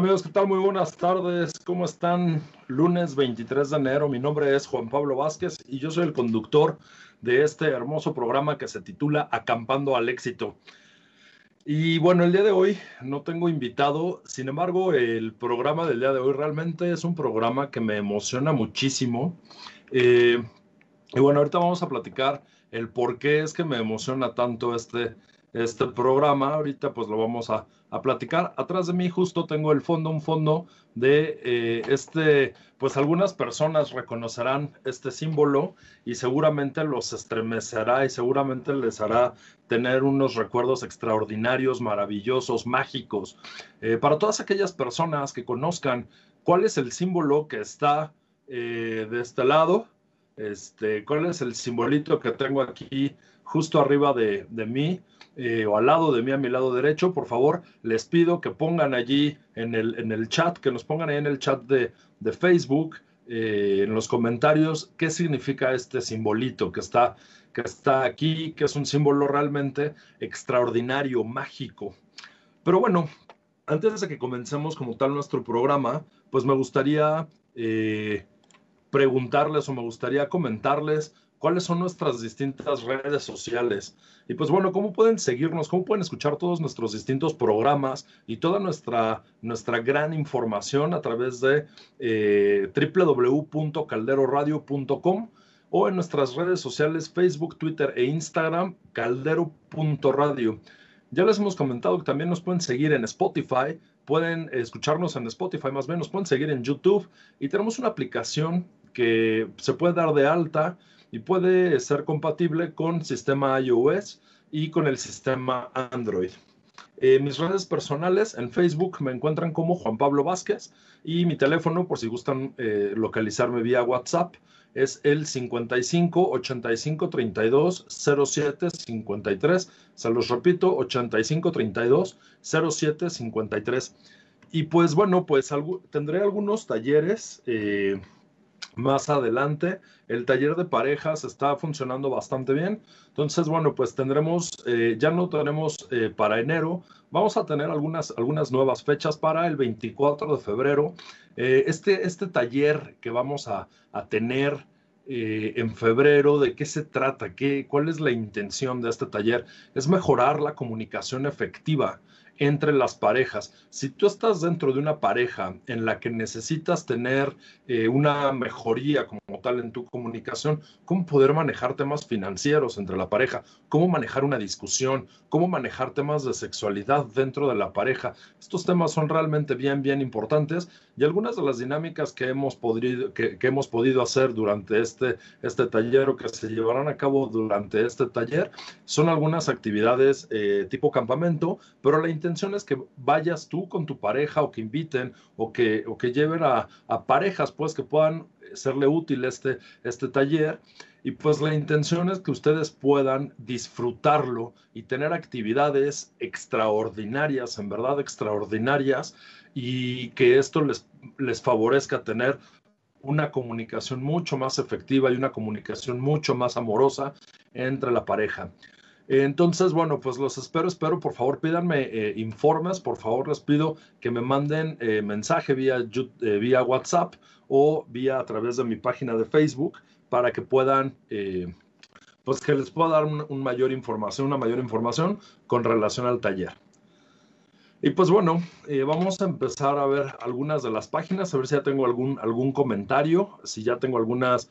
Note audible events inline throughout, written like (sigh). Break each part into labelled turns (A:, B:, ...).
A: Amigos, ¿qué tal? Muy buenas tardes. ¿Cómo están? Lunes 23 de enero. Mi nombre es Juan Pablo Vázquez y yo soy el conductor de este hermoso programa que se titula Acampando al éxito. Y bueno, el día de hoy no tengo invitado, sin embargo, el programa del día de hoy realmente es un programa que me emociona muchísimo. Eh, y bueno, ahorita vamos a platicar el por qué es que me emociona tanto este, este programa. Ahorita pues lo vamos a, platicar. Atrás de mí justo tengo el fondo, un fondo de eh, este, pues algunas personas reconocerán este símbolo y seguramente los estremecerá y seguramente les hará tener unos recuerdos extraordinarios, maravillosos, mágicos. Eh, para todas aquellas personas que conozcan cuál es el símbolo que está eh, de este lado, este, cuál es el simbolito que tengo aquí justo arriba de, de mí eh, o al lado de mí, a mi lado derecho, por favor, les pido que pongan allí en el, en el chat, que nos pongan ahí en el chat de, de Facebook, eh, en los comentarios, qué significa este simbolito que está, que está aquí, que es un símbolo realmente extraordinario, mágico. Pero bueno, antes de que comencemos como tal nuestro programa, pues me gustaría eh, preguntarles o me gustaría comentarles cuáles son nuestras distintas redes sociales. Y pues bueno, ¿cómo pueden seguirnos? ¿Cómo pueden escuchar todos nuestros distintos programas y toda nuestra, nuestra gran información a través de eh, www.calderoradio.com o en nuestras redes sociales Facebook, Twitter e Instagram, caldero.radio. Ya les hemos comentado que también nos pueden seguir en Spotify, pueden escucharnos en Spotify más bien, nos pueden seguir en YouTube y tenemos una aplicación que se puede dar de alta y puede ser compatible con sistema iOS y con el sistema Android. Eh, mis redes personales en Facebook me encuentran como Juan Pablo Vázquez y mi teléfono, por si gustan eh, localizarme vía WhatsApp, es el 55 85 32 07 53. Se los repito, 85 32 07 53. Y pues bueno, pues tendré algunos talleres. Eh, más adelante. El taller de parejas está funcionando bastante bien. Entonces, bueno, pues tendremos, eh, ya no tenemos eh, para enero, vamos a tener algunas, algunas nuevas fechas para el 24 de febrero. Eh, este, este taller que vamos a, a tener en febrero, ¿de qué se trata? ¿Qué, ¿Cuál es la intención de este taller? Es mejorar la comunicación efectiva entre las parejas. Si tú estás dentro de una pareja en la que necesitas tener eh, una mejoría como tal en tu comunicación, cómo poder manejar temas financieros entre la pareja, cómo manejar una discusión, cómo manejar temas de sexualidad dentro de la pareja. Estos temas son realmente bien, bien importantes y algunas de las dinámicas que hemos podido, que, hemos podido hacer durante este, este taller o que se llevarán a cabo durante este taller son algunas actividades eh, tipo campamento, pero la intención es que vayas tú con tu pareja o que inviten o que, o que lleven a, parejas pues que puedan serle útil este, este taller. Y pues la intención es que ustedes puedan disfrutarlo y tener actividades extraordinarias, en verdad extraordinarias, y que esto les, les favorezca tener una comunicación mucho más efectiva y una comunicación mucho más amorosa entre la pareja. Entonces, bueno, pues los espero, espero, por favor pídanme eh, informes, por favor les pido que me manden eh, mensaje vía, eh, vía WhatsApp o vía a través de mi página de Facebook para que puedan, pues que les pueda dar un, mayor información, una mayor información con relación al taller. Y pues bueno, vamos a empezar a ver algunas de las páginas, a ver si ya tengo algún, algún comentario, si ya tengo algunas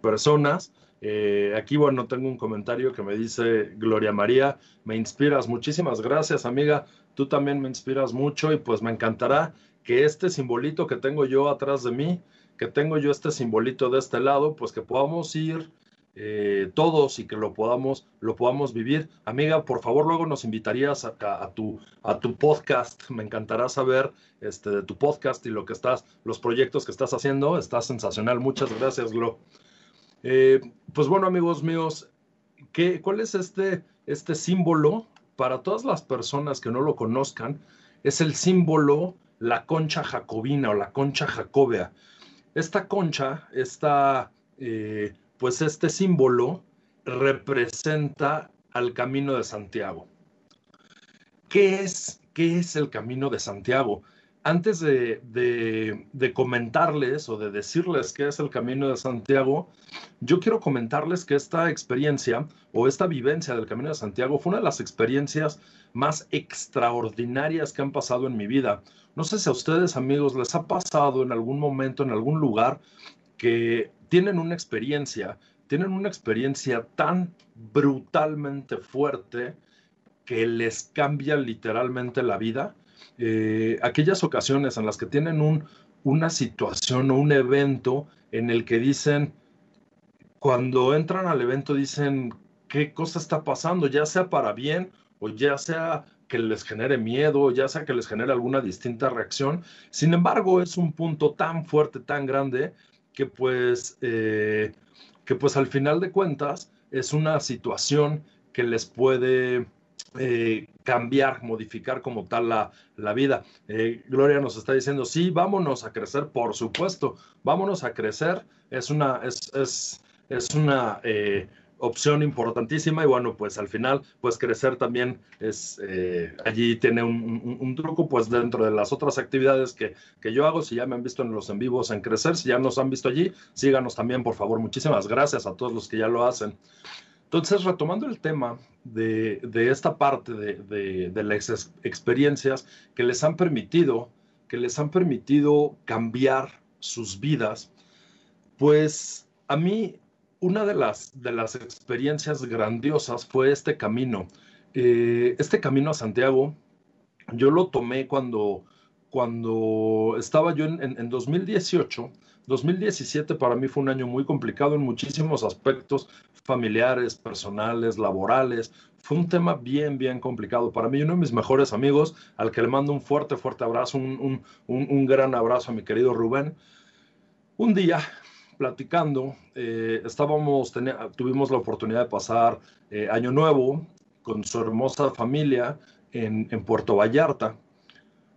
A: personas eh, aquí, bueno, tengo un comentario que me dice Gloria María, me inspiras, muchísimas gracias amiga, tú también me inspiras mucho y pues me encantará que este simbolito que tengo yo atrás de mí, que tengo yo este simbolito de este lado, pues que podamos ir eh, todos y que lo podamos, lo podamos vivir. Amiga, por favor, luego nos invitarías a, tu, a tu podcast. Me encantará saber este, de tu podcast y lo que estás, los proyectos que estás haciendo. Está sensacional. Muchas gracias, Glo. Eh, pues bueno, amigos míos, ¿qué, ¿cuál es este, este símbolo? Para todas las personas que no lo conozcan, es el símbolo la concha jacobina o la concha jacobea. Esta concha, esta, eh, pues este símbolo representa al camino de Santiago. ¿Qué es, ¿Qué es el camino de Santiago? Antes de, comentarles o de decirles qué es el Camino de Santiago, yo quiero comentarles que esta experiencia o esta vivencia del Camino de Santiago fue una de las experiencias más extraordinarias que han pasado en mi vida. No sé si a ustedes, amigos, les ha pasado en algún momento, en algún lugar, que tienen una experiencia, tienen una experiencia tan brutalmente fuerte que les cambia literalmente la vida eh, aquellas ocasiones en las que tienen un, una situación o un evento en el que dicen, cuando entran al evento dicen qué cosa está pasando, ya sea para bien o ya sea que les genere miedo, ya sea que les genere alguna distinta reacción. Sin embargo, es un punto tan fuerte, tan grande, que pues, eh, que pues al final de cuentas es una situación que les puede eh, cambiar, modificar como tal la, la vida. Eh, Gloria nos está diciendo, sí, vámonos a crecer, por supuesto, vámonos a crecer. Es una, es, es, es una eh, opción importantísima y bueno, pues al final, pues crecer también es, allí tiene un, un, truco, pues dentro de las otras actividades que, que yo hago, si ya me han visto en los en vivos en crecer, si ya nos han visto allí, síganos también, por favor. Muchísimas gracias a todos los que ya lo hacen. Entonces, retomando el tema de, esta parte de, las experiencias que les han permitido, que les han permitido cambiar sus vidas, pues a mí una de las, de las experiencias grandiosas fue este camino. Eh, este camino a Santiago, yo lo tomé cuando, cuando estaba yo en, en 2018 2017 para mí fue un año muy complicado en muchísimos aspectos familiares, personales, laborales. Fue un tema bien, bien complicado. Para mí, uno de mis mejores amigos, al que le mando un fuerte, fuerte abrazo, un, gran abrazo a mi querido Rubén. Un día, platicando, eh, estábamos, tuvimos la oportunidad de pasar eh, Año Nuevo con su hermosa familia en, Puerto Vallarta.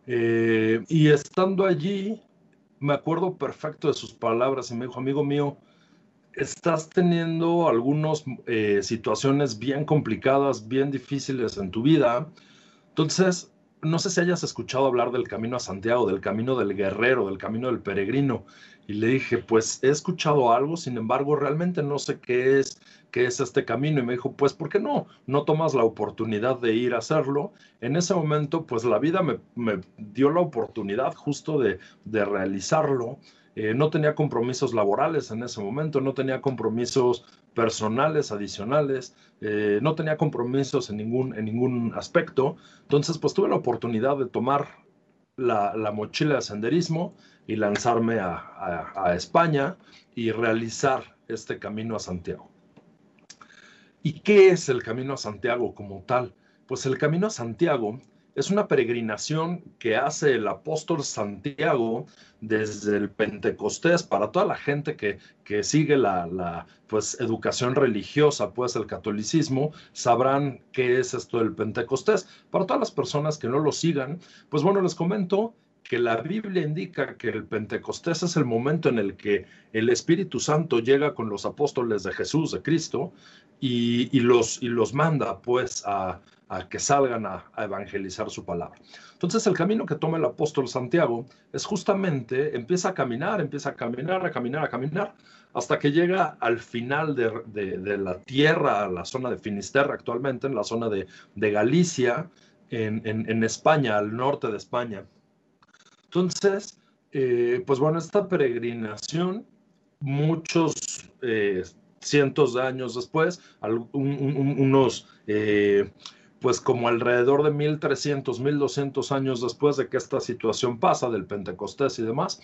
A: Eh, y estando allí, me acuerdo perfecto de sus palabras y me dijo, amigo mío, estás teniendo algunas eh, situaciones bien complicadas, bien difíciles en tu vida. Entonces, no sé si hayas escuchado hablar del camino a Santiago, del camino del guerrero, del camino del peregrino. Y le dije, pues he escuchado algo, sin embargo, realmente no sé qué es, qué es este camino. Y me dijo, pues, ¿por qué no? No tomas la oportunidad de ir a hacerlo. En ese momento, pues la vida me, dio la oportunidad justo de, realizarlo. Eh, no tenía compromisos laborales en ese momento, no tenía compromisos personales adicionales, eh, no tenía compromisos en ningún, en ningún aspecto. Entonces, pues tuve la oportunidad de tomar la, la mochila de senderismo y lanzarme a, España y realizar este camino a Santiago. ¿Y qué es el camino a Santiago como tal? Pues el camino a Santiago es una peregrinación que hace el apóstol Santiago desde el Pentecostés para toda la gente que, que sigue la, la, pues, educación religiosa, pues el catolicismo, sabrán qué es esto del Pentecostés. Para todas las personas que no lo sigan, pues bueno, les comento que la Biblia indica que el Pentecostés es el momento en el que el Espíritu Santo llega con los apóstoles de Jesús, de Cristo, y, los, y los manda pues a, que salgan a, evangelizar su palabra. Entonces el camino que toma el apóstol Santiago es justamente, empieza a caminar, empieza a caminar, a caminar, a caminar, hasta que llega al final de, la tierra, a la zona de Finisterre actualmente, en la zona de, Galicia, en, en España, al norte de España. Entonces, eh, pues bueno, esta peregrinación, muchos eh, cientos de años después, unos, eh, pues como alrededor de 1300, 1200 años después de que esta situación pasa del Pentecostés y demás,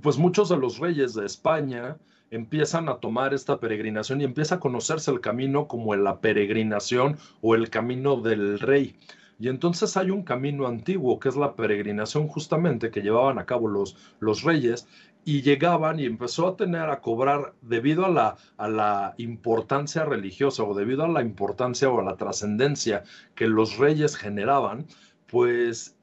A: pues muchos de los reyes de España empiezan a tomar esta peregrinación y empieza a conocerse el camino como la peregrinación o el camino del rey. Y entonces hay un camino antiguo que es la peregrinación justamente que llevaban a cabo los, los reyes y llegaban y empezó a tener a cobrar debido a la, a la importancia religiosa o debido a la importancia o a la trascendencia que los reyes generaban, pues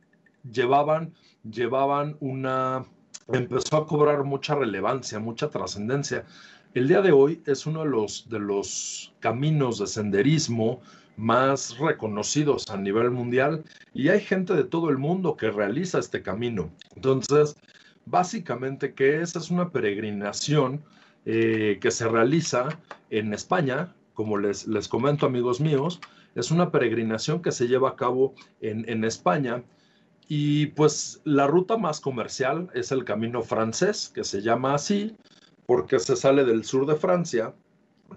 A: llevaban, llevaban una, empezó a cobrar mucha relevancia, mucha trascendencia. El día de hoy es uno de los, de los caminos de senderismo más reconocidos a nivel mundial y hay gente de todo el mundo que realiza este camino. Entonces, básicamente, ¿qué es? Es una peregrinación eh, que se realiza en España, como les, les comento amigos míos, es una peregrinación que se lleva a cabo en, en España y pues la ruta más comercial es el camino francés, que se llama así, porque se sale del sur de Francia,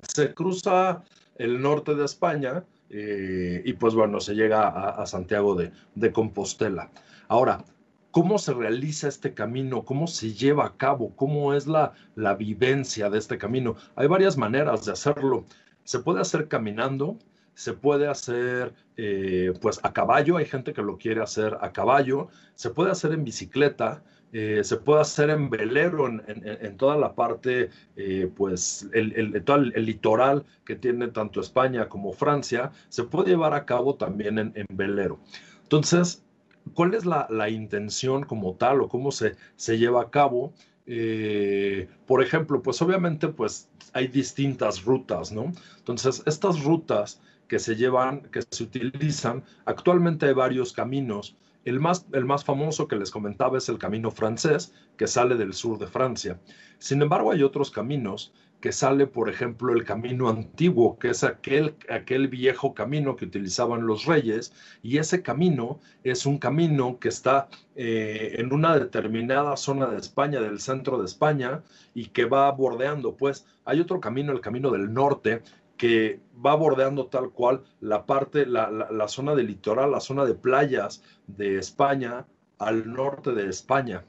A: se cruza el norte de España eh, y pues bueno, se llega a, Santiago de, Compostela. Ahora, ¿cómo se realiza este camino? ¿Cómo se lleva a cabo? ¿Cómo es la, vivencia de este camino? Hay varias maneras de hacerlo. Se puede hacer caminando, se puede hacer eh, pues a caballo, hay gente que lo quiere hacer a caballo, se puede hacer en bicicleta, eh, se puede hacer en velero, en, toda la parte, eh, pues, el, todo el, litoral que tiene tanto España como Francia, se puede llevar a cabo también en, velero. Entonces, ¿cuál es la, intención como tal o cómo se, se lleva a cabo? Eh, por ejemplo, pues obviamente, pues hay distintas rutas, ¿no? Entonces, estas rutas que se llevan, que se utilizan, actualmente hay varios caminos el más, el más famoso que les comentaba es el camino francés, que sale del sur de Francia. Sin embargo, hay otros caminos que sale, por ejemplo, el camino antiguo, que es aquel, aquel viejo camino que utilizaban los reyes, y ese camino es un camino que está eh, en una determinada zona de España, del centro de España, y que va bordeando, pues hay otro camino, el camino del norte, que va bordeando tal cual la parte, la, la, zona del litoral, la zona de playas de España al norte de España.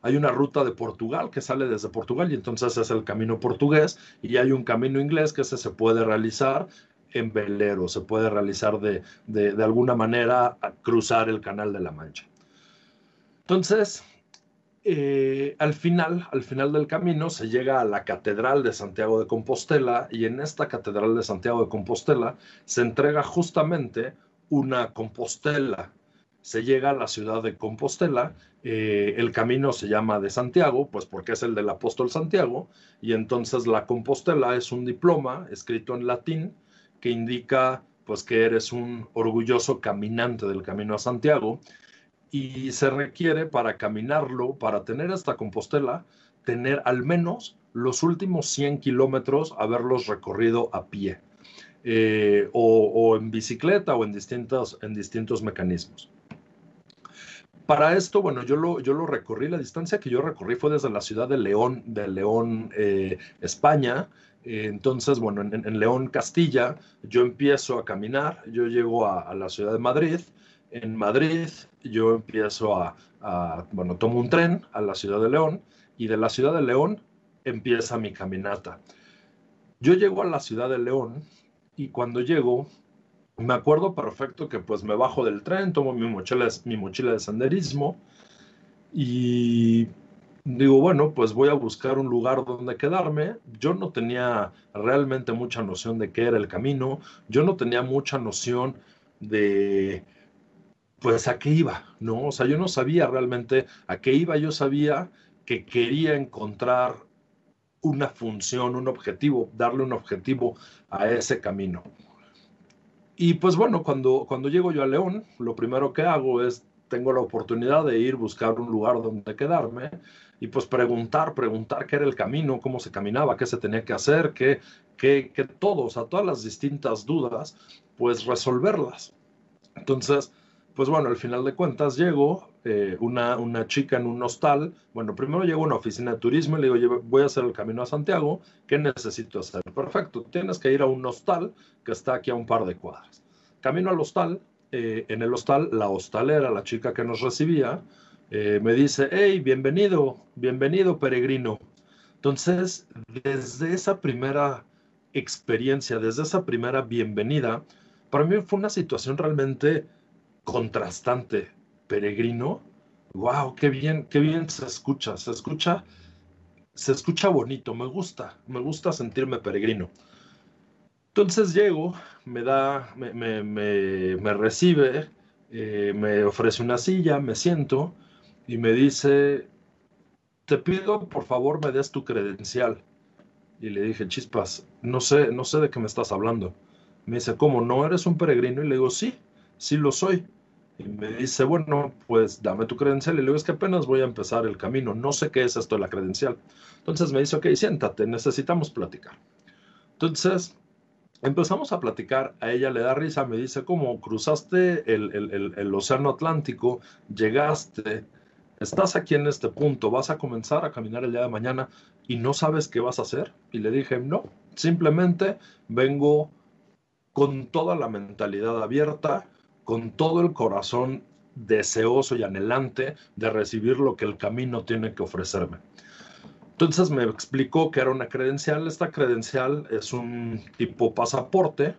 A: Hay una ruta de Portugal que sale desde Portugal y entonces es el camino portugués y hay un camino inglés que ese se puede realizar en velero, se puede realizar de, de, de alguna manera cruzar el canal de la Mancha. Entonces, eh, al final, al final del camino, se llega a la Catedral de Santiago de Compostela y en esta Catedral de Santiago de Compostela se entrega justamente una Compostela. Se llega a la ciudad de Compostela, eh, el camino se llama de Santiago, pues porque es el del apóstol Santiago, y entonces la Compostela es un diploma escrito en latín que indica pues que eres un orgulloso caminante del camino a Santiago y se requiere para caminarlo, para tener esta Compostela, tener al menos los últimos 100 kilómetros, haberlos recorrido a pie, eh, o, en bicicleta o en distintos, en distintos mecanismos. Para esto, bueno, yo lo, yo lo recorrí, la distancia que yo recorrí fue desde la ciudad de León, de León, eh, España, entonces, bueno, en, León, Castilla, yo empiezo a caminar, yo llego a, la ciudad de Madrid, en Madrid yo empiezo a, bueno, tomo un tren a la ciudad de León y de la ciudad de León empieza mi caminata. Yo llego a la ciudad de León y cuando llego, me acuerdo perfecto que pues me bajo del tren, tomo mi mochila, mi mochila de senderismo y digo, bueno, pues voy a buscar un lugar donde quedarme. Yo no tenía realmente mucha noción de qué era el camino, yo no tenía mucha noción de pues a qué iba, ¿no? O sea, yo no sabía realmente a qué iba, yo sabía que quería encontrar una función, un objetivo, darle un objetivo a ese camino. Y pues bueno, cuando, cuando llego yo a León, lo primero que hago es, tengo la oportunidad de ir buscar un lugar donde quedarme y pues preguntar, preguntar qué era el camino, cómo se caminaba, qué se tenía que hacer, qué, qué, qué todo, o todas las distintas dudas, pues resolverlas. Entonces, pues bueno, al final de cuentas llego, eh, una, una chica en un hostal, bueno, primero llego a una oficina de turismo y le digo, voy a hacer el camino a Santiago, ¿qué necesito hacer? Perfecto, tienes que ir a un hostal que está aquí a un par de cuadras. Camino al hostal, eh, en el hostal, la hostalera, la chica que nos recibía, eh, me dice, hey, bienvenido, bienvenido peregrino. Entonces, desde esa primera experiencia, desde esa primera bienvenida, para mí fue una situación realmente contrastante, peregrino. Wow, qué bien, qué bien se escucha, se escucha, se escucha bonito, me gusta, me gusta sentirme peregrino. Entonces llego, me da, me, me, recibe, eh, me ofrece una silla, me siento y me dice, te pido por favor me des tu credencial. Y le dije, chispas, no sé, no sé de qué me estás hablando. Me dice, ¿cómo? ¿No eres un peregrino? Y le digo, sí, sí lo soy. Y me dice, bueno, pues dame tu credencial. Y le digo, es que apenas voy a empezar el camino, no sé qué es esto de la credencial. Entonces me dice, ok, siéntate, necesitamos platicar. Entonces empezamos a platicar, a ella le da risa, me dice, ¿cómo cruzaste el, el, el, Océano Atlántico, llegaste, estás aquí en este punto, vas a comenzar a caminar el día de mañana y no sabes qué vas a hacer? Y le dije, no, simplemente vengo con toda la mentalidad abierta, con todo el corazón deseoso y anhelante de recibir lo que el camino tiene que ofrecerme. Entonces me explicó que era una credencial. Esta credencial es un tipo pasaporte.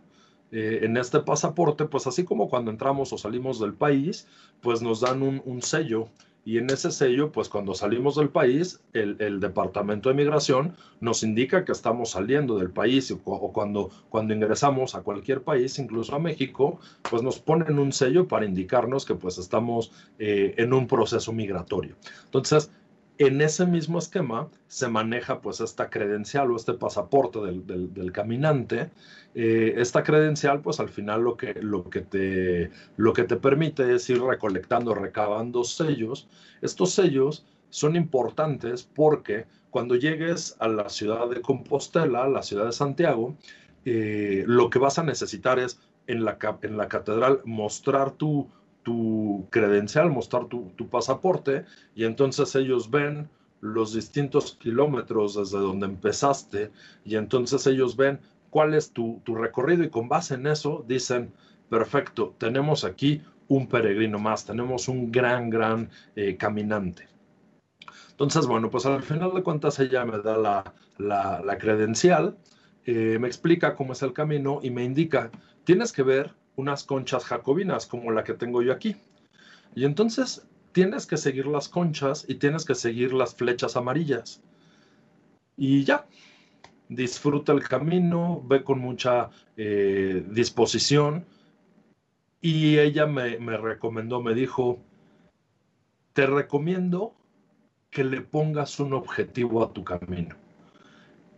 A: Eh, en este pasaporte, pues así como cuando entramos o salimos del país, pues nos dan un, sello. Y en ese sello, pues cuando salimos del país, el, Departamento de Migración nos indica que estamos saliendo del país o, cuando, cuando ingresamos a cualquier país, incluso a México, pues nos ponen un sello para indicarnos que pues estamos eh, en un proceso migratorio. Entonces, en ese mismo esquema se maneja pues esta credencial o este pasaporte del, caminante. Eh, esta credencial pues al final lo que, lo, que te, lo que te permite es ir recolectando, recabando sellos. Estos sellos son importantes porque cuando llegues a la ciudad de Compostela, la ciudad de Santiago, eh, lo que vas a necesitar es en la, en la catedral mostrar tu, tu credencial, mostrar tu, pasaporte y entonces ellos ven los distintos kilómetros desde donde empezaste y entonces ellos ven cuál es tu, recorrido y con base en eso dicen, perfecto, tenemos aquí un peregrino más, tenemos un gran, gran eh, caminante. Entonces, bueno, pues al final de cuentas ella me da la, credencial, eh, me explica cómo es el camino y me indica, tienes que ver unas conchas jacobinas como la que tengo yo aquí. Y entonces tienes que seguir las conchas y tienes que seguir las flechas amarillas. Y ya, disfruta el camino, ve con mucha eh, disposición. Y ella me, me recomendó, me dijo, te recomiendo que le pongas un objetivo a tu camino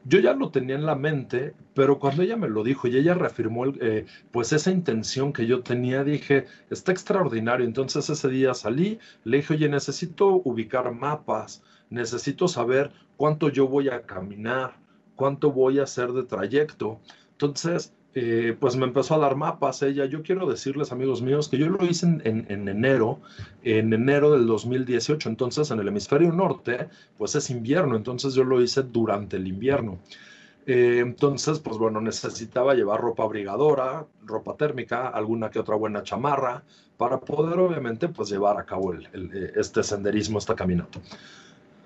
A: yo ya lo tenía en la mente, pero cuando ella me lo dijo y ella reafirmó eh, pues esa intención que yo tenía, dije, está extraordinario. Entonces ese día salí, le dije, oye, necesito ubicar mapas, necesito saber cuánto yo voy a caminar, cuánto voy a hacer de trayecto. Entonces eh, pues me empezó a dar mapas ella. Yo quiero decirles, amigos míos, que yo lo hice en, enero, en enero del 2018. Entonces, en el hemisferio norte, pues es invierno. Entonces, yo lo hice durante el invierno. Eh, entonces, pues bueno, necesitaba llevar ropa abrigadora, ropa térmica, alguna que otra buena chamarra, para poder, obviamente, pues llevar a cabo eh, este senderismo, esta caminata.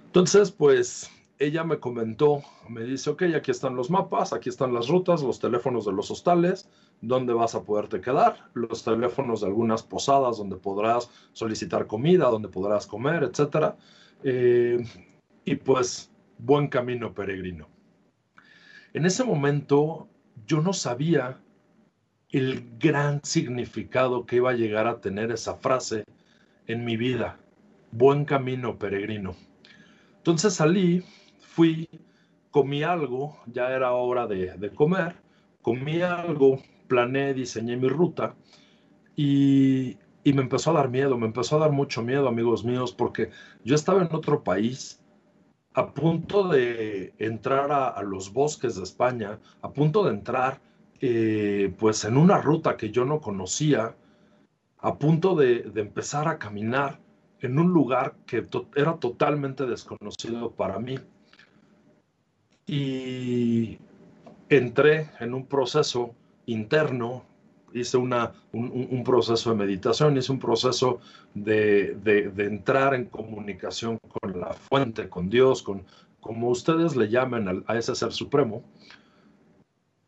A: Entonces, pues ella me comentó, me dice, ok, aquí están los mapas, aquí están las rutas, los teléfonos de los hostales, dónde vas a poderte quedar, los teléfonos de algunas posadas donde podrás solicitar comida, donde podrás comer, etc. Eh, y pues, buen camino peregrino. En ese momento yo no sabía el gran significado que iba a llegar a tener esa frase en mi vida. Buen camino peregrino. Entonces salí fui, comí algo, ya era hora de, comer, comí algo, planeé, diseñé mi ruta y, me empezó a dar miedo, me empezó a dar mucho miedo, amigos míos, porque yo estaba en otro país, a punto de entrar a, los bosques de España, a punto de entrar eh, pues en una ruta que yo no conocía, a punto de, de empezar a caminar en un lugar que era totalmente desconocido para mí y entré en un proceso interno, hice una, un, proceso de meditación, hice un proceso de, entrar en comunicación con la fuente, con Dios, con como ustedes le llamen a ese ser supremo.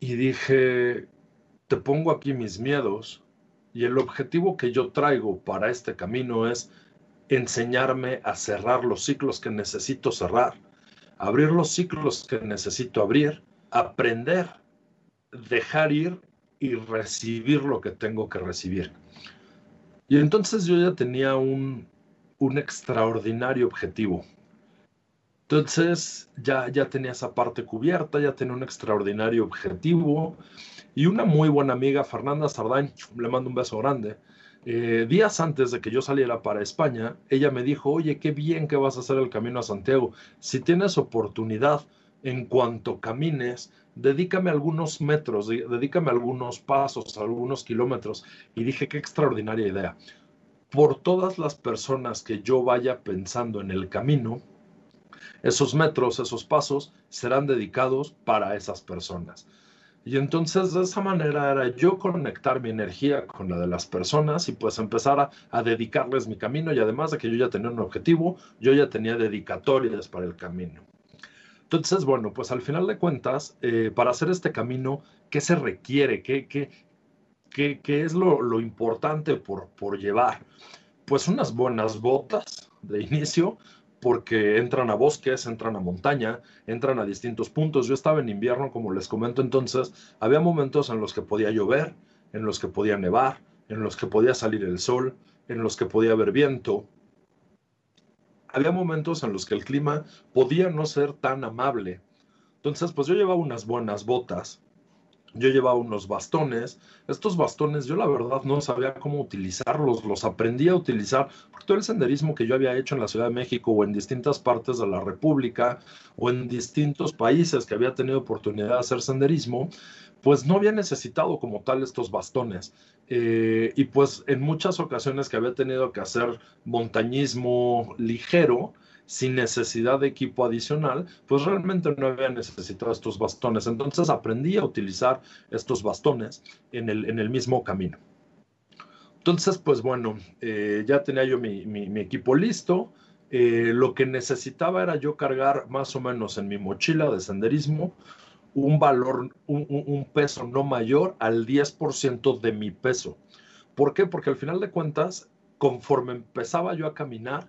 A: Y dije, te pongo aquí mis miedos y el objetivo que yo traigo para este camino es enseñarme a cerrar los ciclos que necesito cerrar abrir los ciclos que necesito abrir, aprender, dejar ir y recibir lo que tengo que recibir. Y entonces yo ya tenía un, un extraordinario objetivo. Entonces ya, ya tenía esa parte cubierta, ya tenía un extraordinario objetivo y una muy buena amiga, Fernanda Sardain, le mando un beso grande. Eh, días antes de que yo saliera para España, ella me dijo, oye, qué bien que vas a hacer el camino a Santiago. Si tienes oportunidad, en cuanto camines, dedícame algunos metros, dedícame algunos pasos, algunos kilómetros. Y dije, qué extraordinaria idea. Por todas las personas que yo vaya pensando en el camino, esos metros, esos pasos serán dedicados para esas personas. Y entonces de esa manera era yo conectar mi energía con la de las personas y pues empezar a, dedicarles mi camino y además de que yo ya tenía un objetivo, yo ya tenía dedicatorias para el camino. Entonces, bueno, pues al final de cuentas, eh, para hacer este camino, ¿qué se requiere? ¿Qué, qué, qué, qué es lo, lo importante por, por llevar? Pues unas buenas botas de inicio, porque entran a bosques, entran a montaña, entran a distintos puntos. Yo estaba en invierno, como les comento entonces, había momentos en los que podía llover, en los que podía nevar, en los que podía salir el sol, en los que podía haber viento. Había momentos en los que el clima podía no ser tan amable. Entonces, pues yo llevaba unas buenas botas, yo llevaba unos bastones. Estos bastones yo la verdad no sabía cómo utilizarlos, los aprendí a utilizar porque todo el senderismo que yo había hecho en la Ciudad de México o en distintas partes de la República o en distintos países que había tenido oportunidad de hacer senderismo, pues no había necesitado como tal estos bastones. Eh, y pues en muchas ocasiones que había tenido que hacer montañismo ligero, sin necesidad de equipo adicional, pues realmente no había necesitado estos bastones. Entonces aprendí a utilizar estos bastones en el, en el mismo camino. Entonces, pues bueno, eh, ya tenía yo mi, equipo listo. Eh, lo que necesitaba era yo cargar más o menos en mi mochila de senderismo un valor, un, un peso no mayor al 10% de mi peso. ¿Por qué? Porque al final de cuentas, conforme empezaba yo a caminar,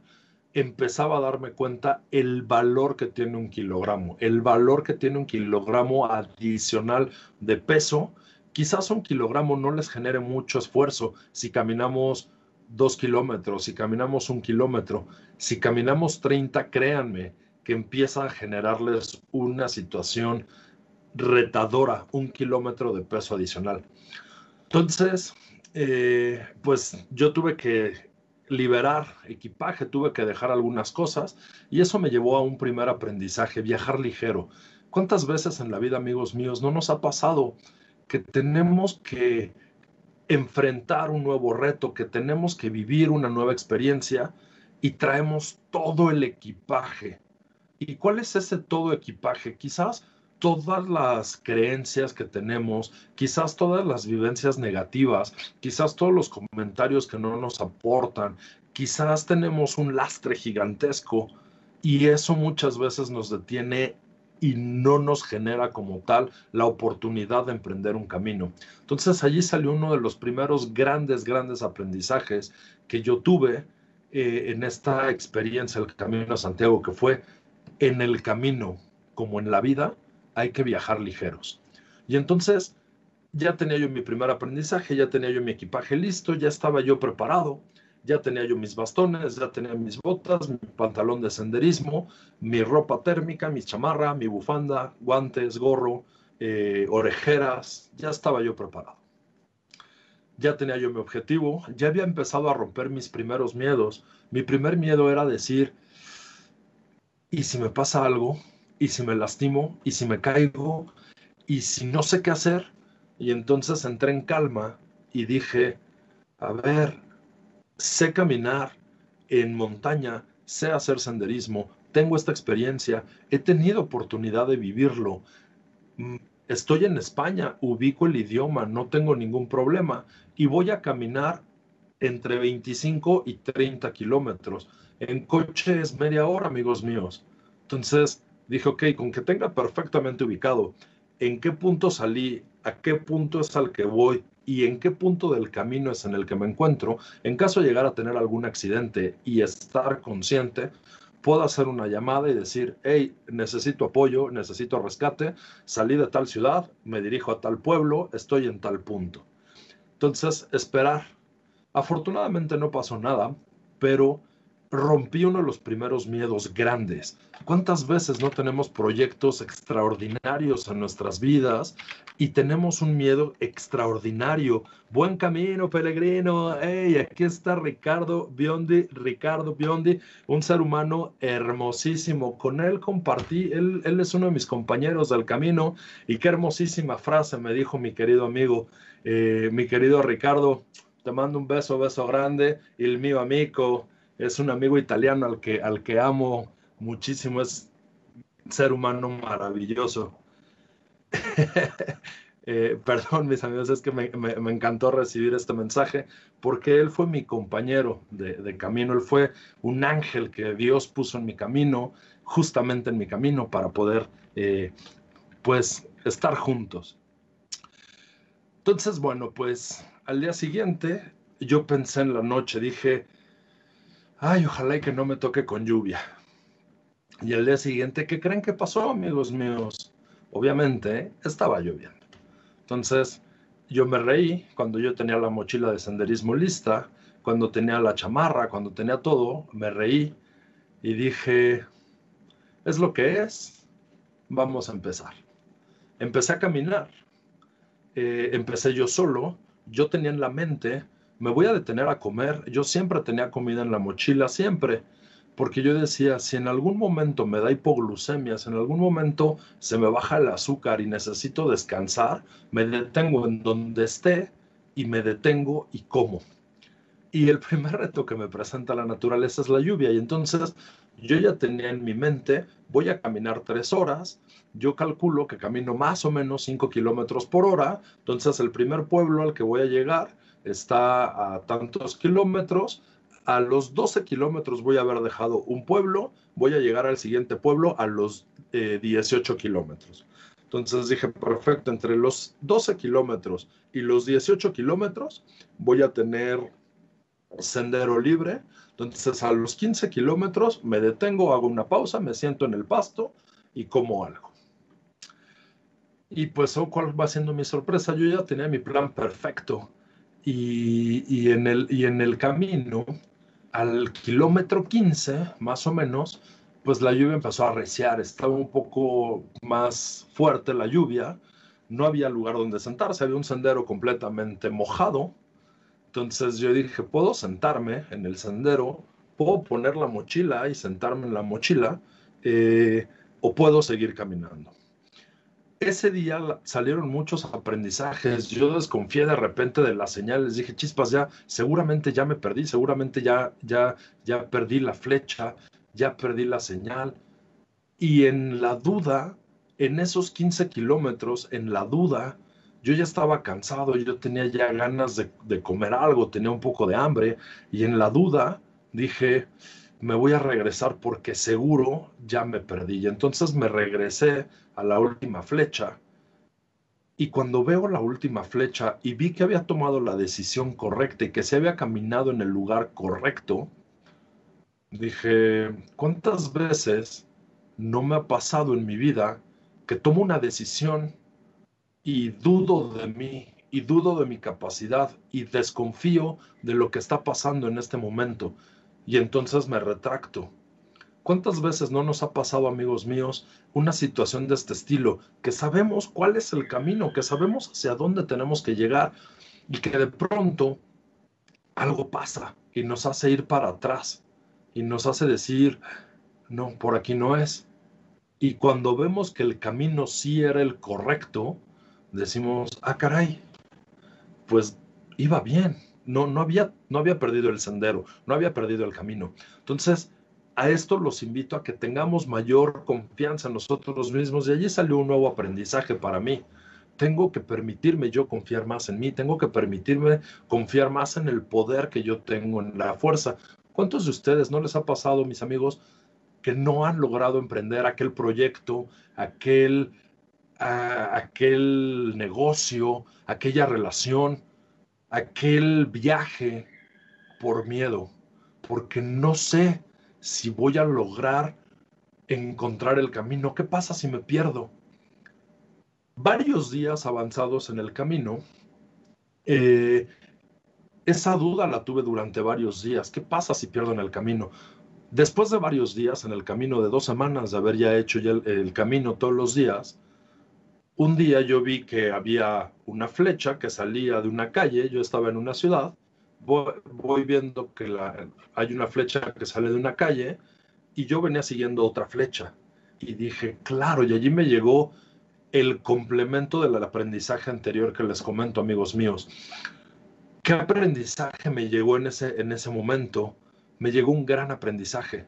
A: empezaba a darme cuenta el valor que tiene un kilogramo, el valor que tiene un kilogramo adicional de peso. Quizás un kilogramo no les genere mucho esfuerzo si caminamos dos kilómetros, si caminamos un kilómetro, si caminamos 30, créanme que empieza a generarles una situación retadora, un kilómetro de peso adicional. Entonces, eh, pues yo tuve que liberar equipaje, tuve que dejar algunas cosas y eso me llevó a un primer aprendizaje, viajar ligero. ¿Cuántas veces en la vida, amigos míos, no nos ha pasado que tenemos que enfrentar un nuevo reto, que tenemos que vivir una nueva experiencia y traemos todo el equipaje? ¿Y cuál es ese todo equipaje? Quizás todas las creencias que tenemos, quizás todas las vivencias negativas, quizás todos los comentarios que no nos aportan, quizás tenemos un lastre gigantesco y eso muchas veces nos detiene y no nos genera como tal la oportunidad de emprender un camino. Entonces allí salió uno de los primeros grandes, grandes aprendizajes que yo tuve eh, en esta experiencia del Camino a Santiago, que fue en el camino como en la vida, hay que viajar ligeros. Y entonces ya tenía yo mi primer aprendizaje, ya tenía yo mi equipaje listo, ya estaba yo preparado, ya tenía yo mis bastones, ya tenía mis botas, mi pantalón de senderismo, mi ropa térmica, mi chamarra, mi bufanda, guantes, gorro, eh, orejeras, ya estaba yo preparado. Ya tenía yo mi objetivo, ya había empezado a romper mis primeros miedos. Mi primer miedo era decir, ¿y si me pasa algo? Y si me lastimo, y si me caigo, y si no sé qué hacer. Y entonces entré en calma y dije, a ver, sé caminar en montaña, sé hacer senderismo, tengo esta experiencia, he tenido oportunidad de vivirlo. Mm, estoy en España, ubico el idioma, no tengo ningún problema y voy a caminar entre 25 y 30 kilómetros. En coche es media hora, amigos míos. Entonces, dije, ok, con que tenga perfectamente ubicado en qué punto salí, a qué punto es al que voy y en qué punto del camino es en el que me encuentro, en caso de llegar a tener algún accidente y estar consciente, puedo hacer una llamada y decir, hey, necesito apoyo, necesito rescate, salí de tal ciudad, me dirijo a tal pueblo, estoy en tal punto. Entonces, esperar. Afortunadamente no pasó nada, pero rompí uno de los primeros miedos grandes. ¿Cuántas veces no tenemos proyectos extraordinarios en nuestras vidas y tenemos un miedo extraordinario? Buen camino, peregrino. Hey, aquí está Ricardo Biondi, Ricardo Biondi, un ser humano hermosísimo. Con él compartí, él, es uno de mis compañeros del camino y qué hermosísima frase me dijo mi querido amigo, eh, mi querido Ricardo. Te mando un beso, beso grande. El mío amigo es un amigo italiano al que, al que amo muchísimo, es un ser humano maravilloso. (laughs) Eh, perdón, mis amigos, es que me, encantó recibir este mensaje porque él fue mi compañero de, camino, él fue un ángel que Dios puso en mi camino, justamente en mi camino, para poder, eh, pues, estar juntos. Entonces, bueno, pues al día siguiente yo pensé en la noche, dije, ay, ojalá que no me toque con lluvia. Y el día siguiente, ¿qué creen que pasó, amigos míos? Obviamente, estaba lloviendo. Entonces, yo me reí cuando yo tenía la mochila de senderismo lista, cuando tenía la chamarra, cuando tenía todo, me reí y dije, es lo que es, vamos a empezar. Empecé a caminar, eh, empecé yo solo, yo tenía en la mente me voy a detener a comer. Yo siempre tenía comida en la mochila, siempre. Porque yo decía, si en algún momento me da hipoglucemia, si en algún momento se me baja el azúcar y necesito descansar, me detengo en donde esté y me detengo y como. Y el primer reto que me presenta la naturaleza es la lluvia. Y entonces yo ya tenía en mi mente, voy a caminar tres horas, yo calculo que camino más o menos cinco kilómetros por hora, entonces el primer pueblo al que voy a llegar está a tantos kilómetros. A los 12 kilómetros voy a haber dejado un pueblo, voy a llegar al siguiente pueblo a los 18 eh, kilómetros. Entonces dije, perfecto, entre los 12 kilómetros y los 18 kilómetros voy a tener sendero libre. Entonces a los 15 kilómetros me detengo, hago una pausa, me siento en el pasto y como algo. Y pues, oh, ¿cuál va siendo mi sorpresa? Yo ya tenía mi plan perfecto. Y, en el, y en el camino, al kilómetro 15, más o menos, pues la lluvia empezó a arreciar, estaba un poco más fuerte la lluvia, no había lugar donde sentarse, había un sendero completamente mojado. Entonces yo dije, puedo sentarme en el sendero, puedo poner la mochila y sentarme en la mochila, eh, o puedo seguir caminando ese día salieron muchos aprendizajes. Yo desconfié de repente de las señales. Dije, chispas, ya, seguramente ya me perdí, seguramente ya, ya, ya perdí la flecha, ya perdí la señal. Y en la duda, en esos 15 kilómetros, en la duda, yo ya estaba cansado, yo tenía ya ganas de, de comer algo, tenía un poco de hambre. Y en la duda, dije, me voy a regresar porque seguro ya me perdí. Y entonces me regresé a la última flecha. Y cuando veo la última flecha y vi que había tomado la decisión correcta y que se había caminado en el lugar correcto, dije, ¿cuántas veces no me ha pasado en mi vida que tomo una decisión y dudo de mí y dudo de mi capacidad y desconfío de lo que está pasando en este momento? Y entonces me retracto. ¿Cuántas veces no nos ha pasado, amigos míos, una situación de este estilo, que sabemos cuál es el camino, que sabemos hacia dónde tenemos que llegar y que de pronto algo pasa y nos hace ir para atrás y nos hace decir, no, por aquí no es. Y cuando vemos que el camino sí era el correcto, decimos, ah, caray, pues iba bien no, no, había, no había perdido el sendero, no había perdido el camino. Entonces, a esto los invito a que tengamos mayor confianza en nosotros mismos y allí salió un nuevo aprendizaje para mí. Tengo que permitirme yo confiar más en mí, tengo que permitirme confiar más en el poder que yo tengo, en la fuerza. ¿Cuántos de ustedes no les ha pasado, mis amigos, que no han logrado emprender aquel proyecto, aquel, aquel negocio, aquella relación, aquel viaje por miedo, porque no sé si voy a lograr encontrar el camino. ¿Qué pasa si me pierdo? Varios días avanzados en el camino, eh, esa duda la tuve durante varios días. ¿Qué pasa si pierdo en el camino? Después de varios días, en el camino de dos semanas de haber ya hecho el, camino todos los días, un día yo vi que había una flecha que salía de una calle, yo estaba en una ciudad, voy, viendo que hay una flecha que sale de una calle y yo venía siguiendo otra flecha. Y dije, claro, y allí me llegó el complemento del aprendizaje anterior que les comento, amigos míos. ¿Qué aprendizaje me llegó en ese, en ese momento? Me llegó un gran aprendizaje.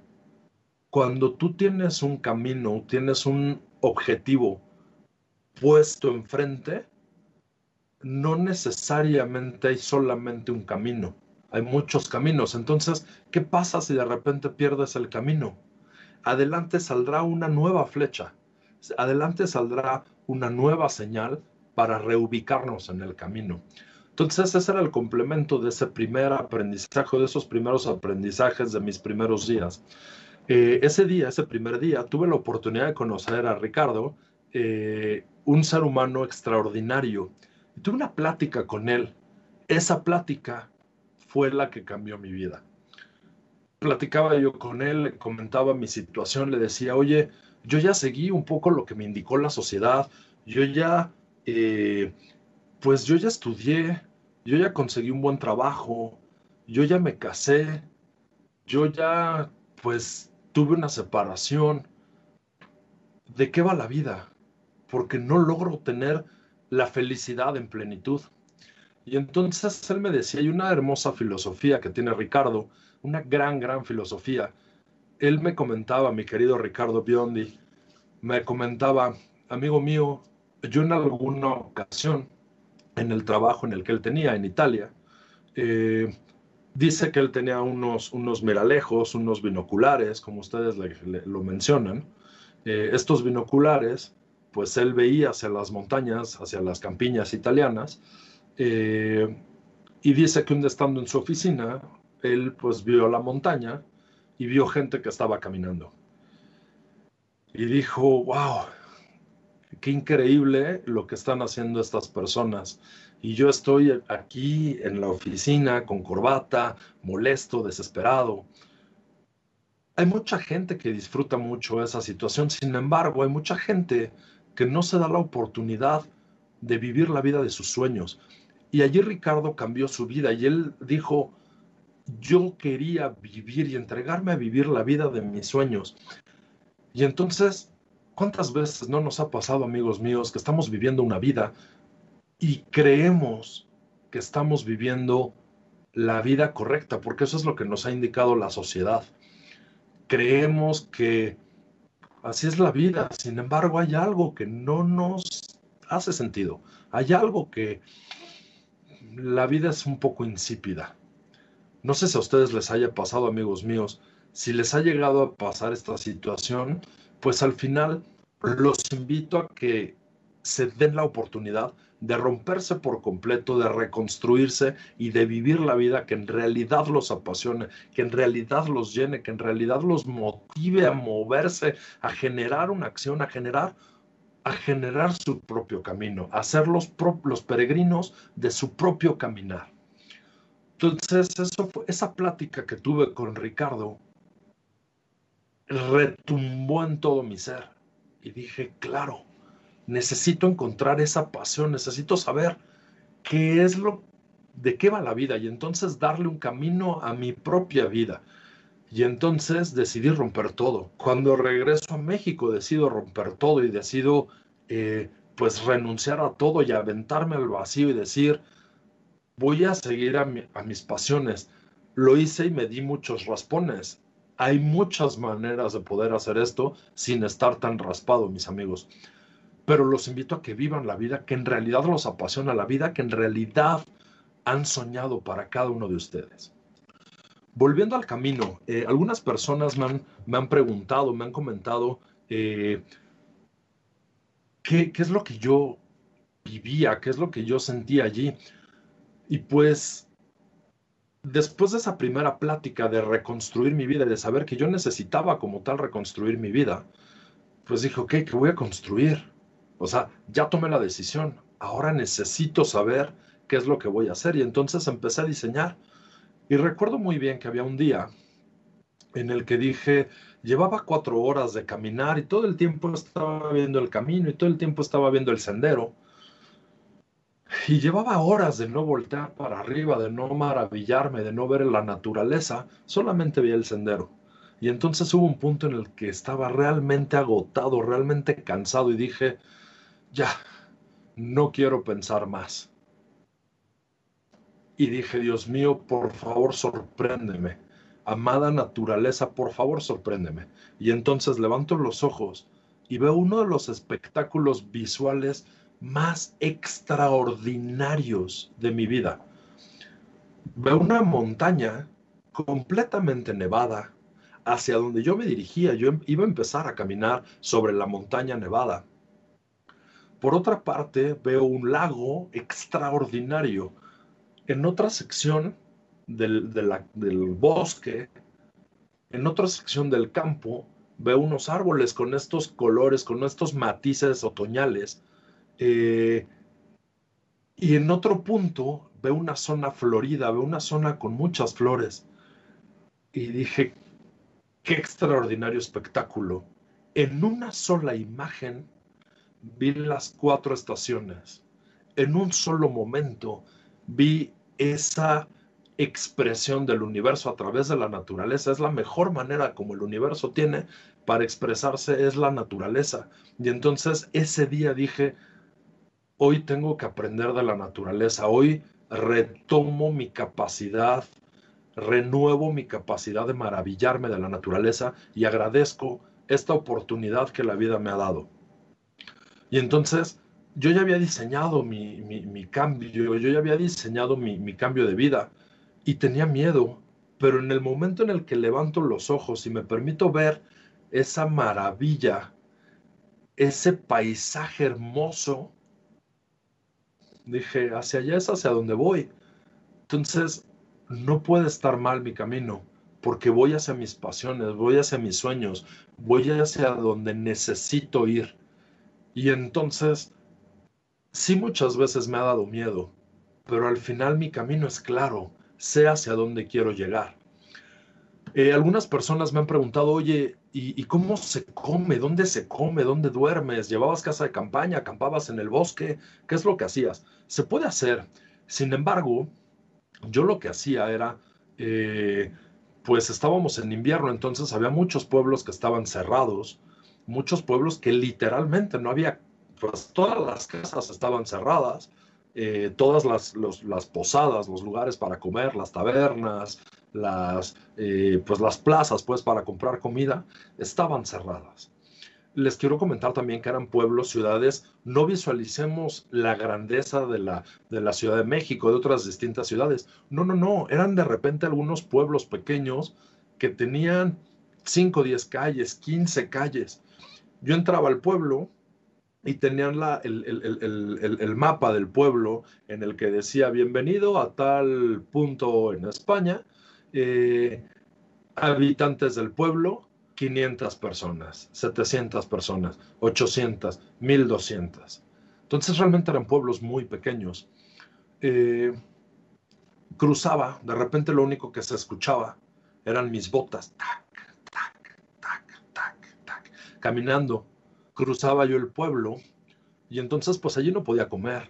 A: Cuando tú tienes un camino, tienes un objetivo puesto enfrente, no necesariamente hay solamente un camino, hay muchos caminos. Entonces, ¿qué pasa si de repente pierdes el camino? Adelante saldrá una nueva flecha, adelante saldrá una nueva señal para reubicarnos en el camino. Entonces ese era el complemento de ese primer aprendizaje, de esos primeros aprendizajes de mis primeros días. Eh, ese día, ese primer día, tuve la oportunidad de conocer a Ricardo, eh, un ser humano extraordinario. Y tuve una plática con él. Esa plática fue la que cambió mi vida. Platicaba yo con él, comentaba mi situación, le decía, oye, yo ya seguí un poco lo que me indicó la sociedad, yo ya, eh, pues yo ya estudié, yo ya conseguí un buen trabajo, yo ya me casé, yo ya, pues tuve una separación. ¿De qué va la vida? Porque no logro tener la felicidad en plenitud. Y entonces él me decía, hay una hermosa filosofía que tiene Ricardo, una gran, gran filosofía, él me comentaba, mi querido Ricardo Biondi, me comentaba, amigo mío, yo en alguna ocasión, en el trabajo en el que él tenía en Italia, eh, dice que él tenía unos, unos miralejos, unos binoculares, como ustedes lo mencionan. Eh, estos binoculares, pues él veía hacia las montañas, hacia las campiñas italianas, eh, y dice que un día estando en su oficina, él pues vio la montaña y vio gente que estaba caminando. Y dijo, wow, qué increíble lo que están haciendo estas personas. Y yo estoy aquí en la oficina con corbata, molesto, desesperado. Hay mucha gente que disfruta mucho esa situación, sin embargo, hay mucha gente que no se da la oportunidad de vivir la vida de sus sueños. Y allí Ricardo cambió su vida y él dijo, yo quería vivir y entregarme a vivir la vida de mis sueños. Y entonces, ¿cuántas veces no nos ha pasado, amigos míos, que estamos viviendo una vida y creemos que estamos viviendo la vida correcta? Porque eso es lo que nos ha indicado la sociedad. Creemos que así es la vida, sin embargo hay algo que no nos hace sentido. Hay algo que la vida es un poco insípida. No sé si a ustedes les haya pasado, amigos míos, si les ha llegado a pasar esta situación, pues al final los invito a que se den la oportunidad de romperse por completo, de reconstruirse y de vivir la vida que en realidad los apasione, que en realidad los llene, que en realidad los motive a moverse, a generar una acción, a generar a generar su propio camino, a ser los, peregrinos de su propio caminar. Entonces, eso esa plática que tuve con Ricardo retumbó en todo mi ser. Y dije, claro, necesito encontrar esa pasión, necesito saber qué es lo, de qué va la vida y entonces darle un camino a mi propia vida. Y entonces decidí romper todo. Cuando regreso a México decido romper todo y decido eh, pues renunciar a todo y aventarme al vacío y decir, voy a seguir a, mis pasiones. Lo hice y me di muchos raspones. Hay muchas maneras de poder hacer esto sin estar tan raspado, mis amigos. Pero los invito a que vivan la vida que en realidad los apasiona, la vida que en realidad han soñado para cada uno de ustedes. Volviendo al camino, eh, algunas personas me han, me han, preguntado, me han comentado eh, qué, qué es lo que yo vivía, qué es lo que yo sentía allí. Y pues después de esa primera plática de reconstruir mi vida de saber que yo necesitaba como tal reconstruir mi vida, pues dije, ok, ¿qué voy a construir? O sea, ya tomé la decisión, ahora necesito saber qué es lo que voy a hacer. Y entonces empecé a diseñar. Y recuerdo muy bien que había un día en el que dije, llevaba cuatro horas de caminar y todo el tiempo estaba viendo el camino y todo el tiempo estaba viendo el sendero. Y llevaba horas de no voltear para arriba, de no maravillarme, de no ver la naturaleza, solamente veía el sendero. Y entonces hubo un punto en el que estaba realmente agotado, realmente cansado y dije, ya, no quiero pensar más. Y dije, Dios mío, por favor, sorpréndeme. Amada naturaleza, por favor, sorpréndeme. Y entonces levanto los ojos y veo uno de los espectáculos visuales más extraordinarios de mi vida. Veo una montaña completamente nevada, hacia donde yo me dirigía. Yo iba a empezar a caminar sobre la montaña nevada. Por otra parte, veo un lago extraordinario. En otra sección del, del bosque, en otra sección del campo, veo unos árboles con estos colores, con estos matices otoñales. Eh, y en otro punto veo una zona florida, veo una zona con muchas flores. Y dije, Qué extraordinario espectáculo. En una sola imagen vi las cuatro estaciones. En un solo momento vi esa expresión del universo a través de la naturaleza. Es la mejor manera como el universo tiene para expresarse, es la naturaleza. Y entonces ese día dije, hoy tengo que aprender de la naturaleza, hoy retomo mi capacidad renuevo mi capacidad de maravillarme de la naturaleza y agradezco esta oportunidad que la vida me ha dado. Y entonces yo ya había diseñado mi, cambio, yo ya había diseñado mi, cambio de vida y tenía miedo, pero en el momento en el que levanto los ojos y me permito ver esa maravilla, ese paisaje hermoso, dije, hacia allá es hacia donde voy. Entonces, no puede estar mal mi camino, porque voy hacia mis pasiones, voy hacia mis sueños, voy hacia donde necesito ir. Y entonces, sí muchas veces me ha dado miedo, pero al final mi camino es claro, sé hacia dónde quiero llegar. Eh, algunas personas me han preguntado, oye, ¿y, ¿y, cómo se come? ¿Dónde se come? ¿Dónde duermes? ¿Llevabas casa de campaña? ¿Acampabas en el bosque? ¿Qué es lo que hacías? Se puede hacer. Sin embargo, yo lo que hacía era, eh, pues estábamos en invierno, entonces había muchos pueblos que estaban cerrados, muchos pueblos que literalmente no había, pues todas las casas estaban cerradas, eh, todas las, las, posadas, los lugares para comer, las tabernas, las, eh, pues las plazas pues para comprar comida, estaban cerradas les quiero comentar también que eran pueblos, ciudades, no visualicemos la grandeza de la, de la Ciudad de México, de otras distintas ciudades. No, no, no, eran de repente algunos pueblos pequeños que tenían 5, 10 calles, 15 calles. Yo entraba al pueblo y tenían la, el, mapa del pueblo en el que decía bienvenido a tal punto en España, eh, habitantes del pueblo, 500 personas, 700 personas, 800, 1200. Entonces realmente eran pueblos muy pequeños. Eh, cruzaba, de repente lo único que se escuchaba eran mis botas, tac, caminando. Cruzaba yo el pueblo y entonces pues allí no podía comer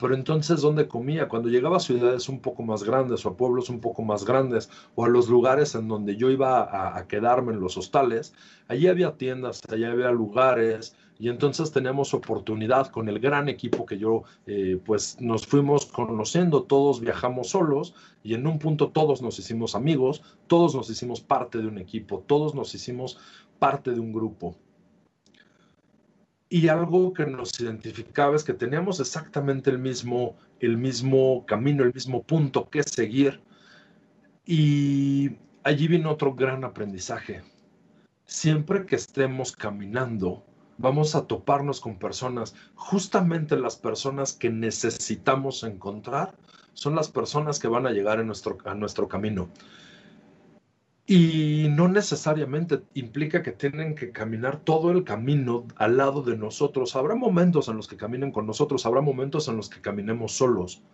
A: pero entonces, ¿dónde comía? Cuando llegaba a ciudades un poco más grandes o a pueblos un poco más grandes o a los lugares en donde yo iba a, quedarme en los hostales, allí había tiendas, allí había lugares y entonces teníamos oportunidad con el gran equipo que yo, eh, pues nos fuimos conociendo, todos viajamos solos y en un punto todos nos hicimos amigos, todos nos hicimos parte de un equipo, todos nos hicimos parte de un grupo. Y algo que nos identificaba es que teníamos exactamente el mismo, el mismo camino, el mismo punto que seguir. Y allí vino otro gran aprendizaje. Siempre que estemos caminando, vamos a toparnos con personas. Justamente las personas que necesitamos encontrar son las personas que van a llegar nuestro, a nuestro camino. Y no necesariamente implica que tienen que caminar todo el camino al lado de nosotros. Habrá momentos en los que caminen con nosotros, habrá momentos en los que caminemos solos.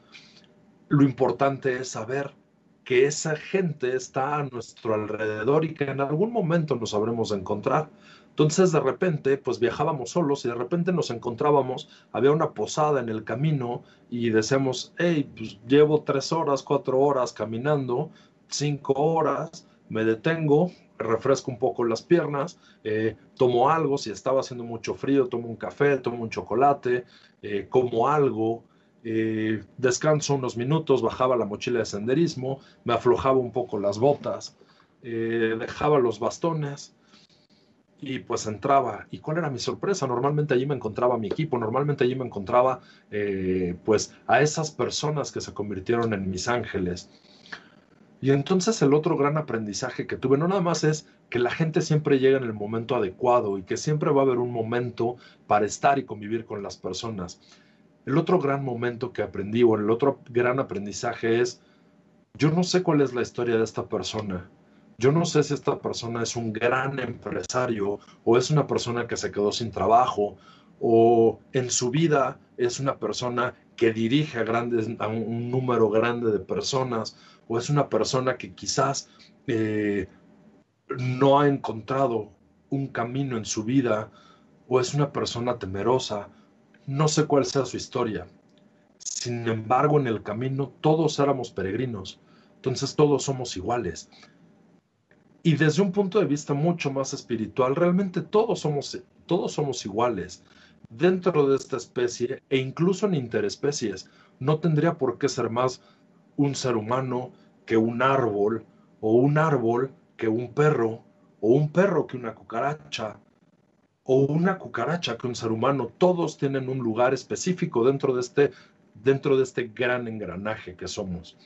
A: Lo importante es saber que esa gente está a nuestro alrededor y que en algún momento nos sabremos encontrar. Entonces de repente, pues viajábamos solos y de repente nos encontrábamos, había una posada en el camino y decíamos, hey, pues llevo tres horas, cuatro horas caminando, cinco horas, me detengo, refresco un poco las piernas, eh, tomo algo, si estaba haciendo mucho frío, tomo un café, tomo un chocolate, eh, como algo, eh, descanso unos minutos, bajaba la mochila de senderismo, me aflojaba un poco las botas, dejaba los bastones y pues entraba. ¿Y cuál era mi sorpresa? Normalmente allí me encontraba mi equipo, normalmente allí me encontraba pues a esas personas que se convirtieron en mis ángeles. Y entonces el otro gran aprendizaje que tuve no nada más es que la gente siempre llega en el momento adecuado y que siempre va a haber un momento para estar y convivir con las personas. El otro gran momento que aprendí o el otro gran aprendizaje es, yo no sé cuál es la historia de esta persona. Yo no sé si esta persona es un gran empresario o es una persona que se quedó sin trabajo o en su vida es una persona que dirige grandes, a un número grande de personas o es una persona que quizás eh, no ha encontrado un camino en su vida o es una persona temerosa. No sé cuál sea su historia. Sin embargo, en el camino todos éramos peregrinos, entonces todos somos iguales. Y desde un punto de vista mucho más espiritual, realmente todos somos, todos somos iguales dentro de esta especie e incluso en interespecies. No tendría por qué ser más un ser humano que un árbol, o un árbol que un perro, o un perro que una cucaracha, o una cucaracha que un ser humano. Todos tienen un lugar específico dentro de este, dentro de este gran engranaje que somos.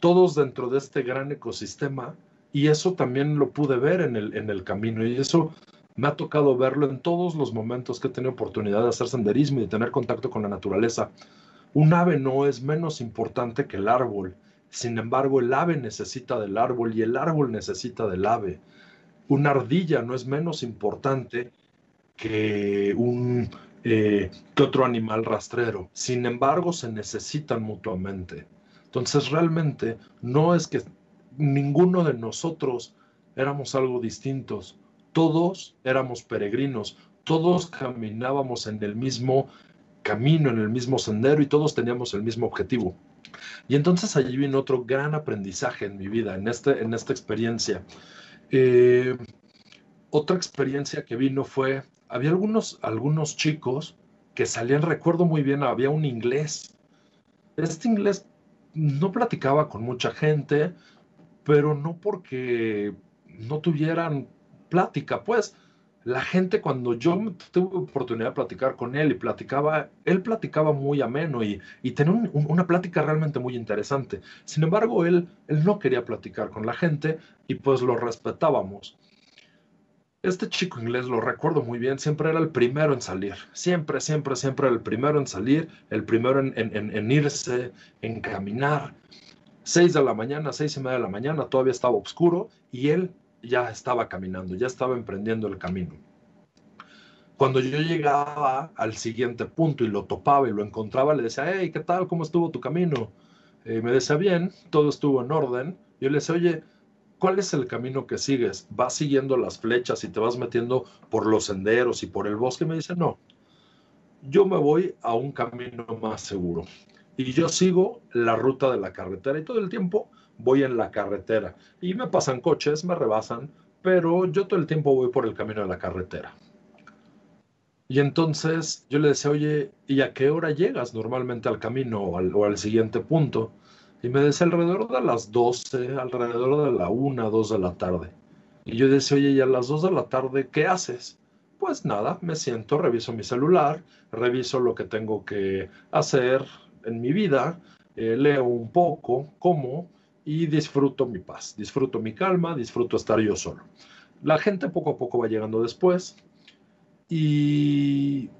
A: Todos dentro de este gran ecosistema, y eso también lo pude ver en el, en el camino, y eso me ha tocado verlo en todos los momentos que he tenido oportunidad de hacer senderismo y de tener contacto con la naturaleza. Un ave no es menos importante que el árbol. Sin embargo, el ave necesita del árbol y el árbol necesita del ave. Una ardilla no es menos importante que un eh, otro animal rastrero. Sin embargo, se necesitan mutuamente. Entonces, realmente no es que ninguno de nosotros éramos algo distintos. Todos éramos peregrinos, todos caminábamos en el mismo camino, en el mismo sendero y todos teníamos el mismo objetivo. Y entonces allí vino otro gran aprendizaje en mi vida, en, este, en esta experiencia. Eh, otra experiencia que vino fue, había algunos, algunos chicos que salían, recuerdo muy bien, había un inglés. Este inglés no platicaba con mucha gente, pero no porque no tuvieran plática, pues la gente cuando yo tuve oportunidad de platicar con él y platicaba, él platicaba muy ameno y, y tenía una plática realmente muy interesante. Sin embargo, él, él no quería platicar con la gente y pues lo respetábamos. Este chico inglés lo recuerdo muy bien, siempre era el primero en salir, siempre, siempre, siempre el primero en salir, el primero en, en, en irse, en caminar. Seis de la mañana, seis y media de la mañana, todavía estaba oscuro y él ya estaba caminando, ya estaba emprendiendo el camino. Cuando yo llegaba al siguiente punto y lo topaba y lo encontraba, le decía, hey, ¿qué tal? ¿Cómo estuvo tu camino? Eh, me decía, bien, todo estuvo en orden. Yo le decía, oye, ¿cuál es el camino que sigues? ¿Vas siguiendo las flechas y te vas metiendo por los senderos y por el bosque? Me dice, no, yo me voy a un camino más seguro. Y yo sigo la ruta de la carretera y todo el tiempo voy en la carretera y me pasan coches, me rebasan, pero yo todo el tiempo voy por el camino de la carretera. Y entonces yo le decía, oye, ¿y a qué hora llegas normalmente al camino o al, siguiente punto? Y me decía alrededor de las 12, alrededor de la 1, 2 de la tarde. Y yo decía, oye, ¿y a las 2 de la tarde qué haces? Pues nada, me siento, reviso mi celular, reviso lo que tengo que hacer en mi vida, eh, leo un poco, como, y disfruto mi paz, disfruto mi calma, disfruto estar yo solo. La gente poco a poco va llegando después y,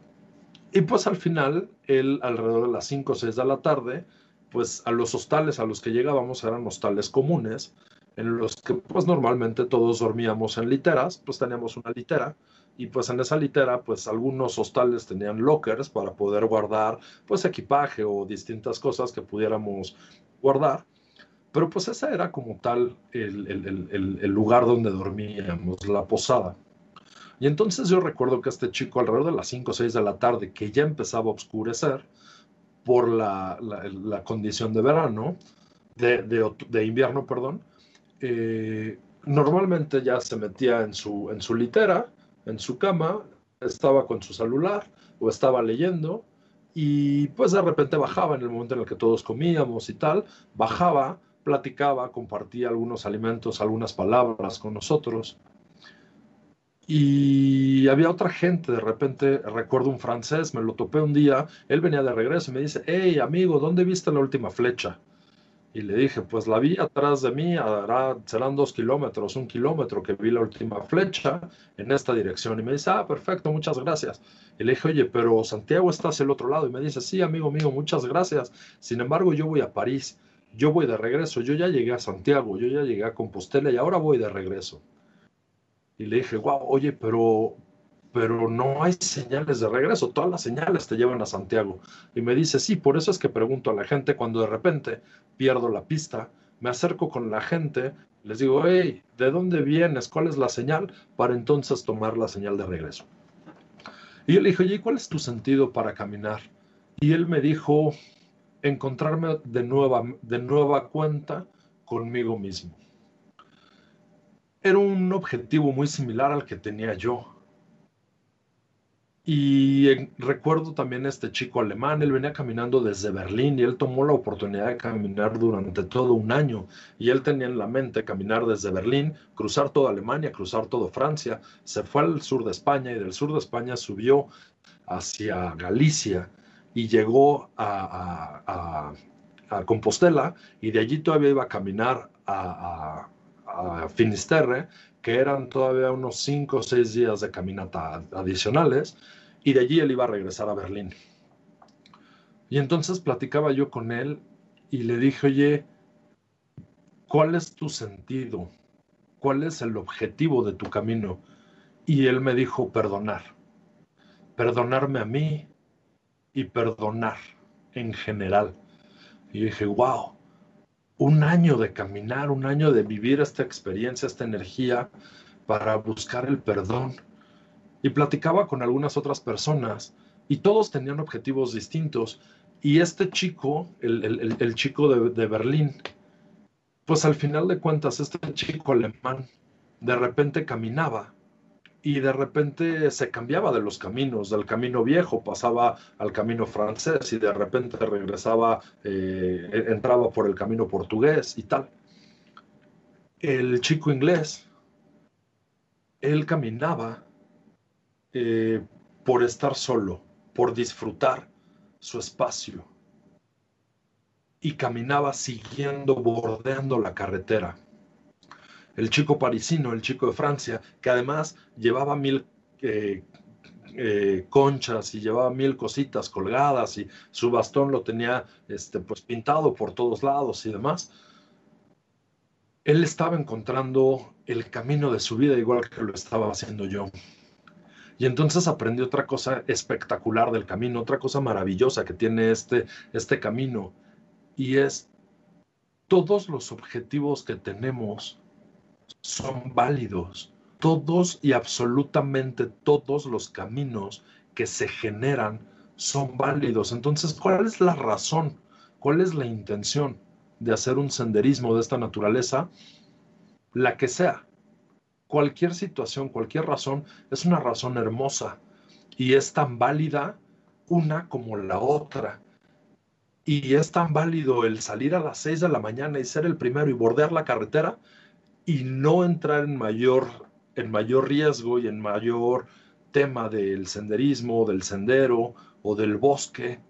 A: y pues al final, él alrededor de las 5 o 6 de la tarde, pues a los hostales a los que llegábamos eran hostales comunes, en los que pues normalmente todos dormíamos en literas, pues teníamos una litera y pues en esa litera pues algunos hostales tenían lockers para poder guardar pues equipaje o distintas cosas que pudiéramos guardar Pero pues ese era como tal el, lugar donde dormíamos, la posada. Y entonces yo recuerdo que este chico alrededor de las 5 o 6 de la tarde, que ya empezaba a oscurecer por la, condición de verano, de, invierno, perdón, eh, normalmente ya se metía en su, en su litera, en su cama, estaba con su celular o estaba leyendo y pues de repente bajaba en el momento en el que todos comíamos y tal, bajaba platicaba, compartía algunos alimentos, algunas palabras con nosotros. Y había otra gente, de repente recuerdo un francés, me lo topé un día, él venía de regreso y me dice, hey amigo, ¿dónde viste la última flecha? Y le dije, pues la vi atrás de mí, serán dos kilómetros, un kilómetro que vi la última flecha en esta dirección. Y me dice, ah, perfecto, muchas gracias. Y le dije, oye, pero Santiago está hacia el otro lado. Y me dice, sí, amigo mío, muchas gracias. Sin embargo, yo voy a París yo voy de regreso, yo ya llegué a Santiago, yo ya llegué a Compostela y ahora voy de regreso. Y le dije, wow, oye, pero, pero no hay señales de regreso, todas las señales te llevan a Santiago. Y me dice, sí, por eso es que pregunto a la gente cuando de repente pierdo la pista, me acerco con la gente, les digo, hey, ¿de dónde vienes? ¿Cuál es la señal? Para entonces tomar la señal de regreso. Y yo le dije, ¿cuál es tu sentido para caminar? Y él me dijo, encontrarme de nueva, de nueva cuenta conmigo mismo. Era un objetivo muy similar al que tenía yo. Y recuerdo también a este chico alemán, él venía caminando desde Berlín y él tomó la oportunidad de caminar durante todo un año. Y él tenía en la mente caminar desde Berlín, cruzar toda Alemania, cruzar toda Francia. Se fue al sur de España y del sur de España subió hacia Galicia y llegó a, Compostela y de allí todavía iba a caminar a, Finisterre, que eran todavía unos cinco o seis días de caminata adicionales, y de allí él iba a regresar a Berlín. Y entonces platicaba yo con él y le dije, oye, ¿cuál es tu sentido? ¿Cuál es el objetivo de tu camino? Y él me dijo, perdonar. Perdonarme a mí, y perdonar en general. Y dije, wow, un año de caminar, un año de vivir esta experiencia, esta energía para buscar el perdón. Y platicaba con algunas otras personas y todos tenían objetivos distintos. Y este chico, el, chico de, de Berlín, pues al final de cuentas, este chico alemán de repente caminaba y de repente se cambiaba de los caminos, del camino viejo pasaba al camino francés y de repente regresaba, eh, entraba por el camino portugués y tal. El chico inglés, él caminaba eh, por estar solo, por disfrutar su espacio y caminaba siguiendo, bordeando la carretera el chico parisino, el chico de Francia, que además llevaba mil eh, eh, conchas y llevaba mil cositas colgadas y su bastón lo tenía este, pues, pintado por todos lados y demás. Él estaba encontrando el camino de su vida igual que lo estaba haciendo yo. Y entonces aprendí otra cosa espectacular del camino, otra cosa maravillosa que tiene este, este camino, y es todos los objetivos que tenemos son válidos. Todos y absolutamente todos los caminos que se generan son válidos. Entonces, ¿cuál es la razón? ¿Cuál es la intención de hacer un senderismo de esta naturaleza? La que sea. Cualquier situación, cualquier razón es una razón hermosa y es tan válida una como la otra. Y es tan válido el salir a las 6 de la mañana y ser el primero y bordear la carretera y no entrar en mayor, en mayor riesgo y en mayor tema del senderismo, del sendero o del bosque.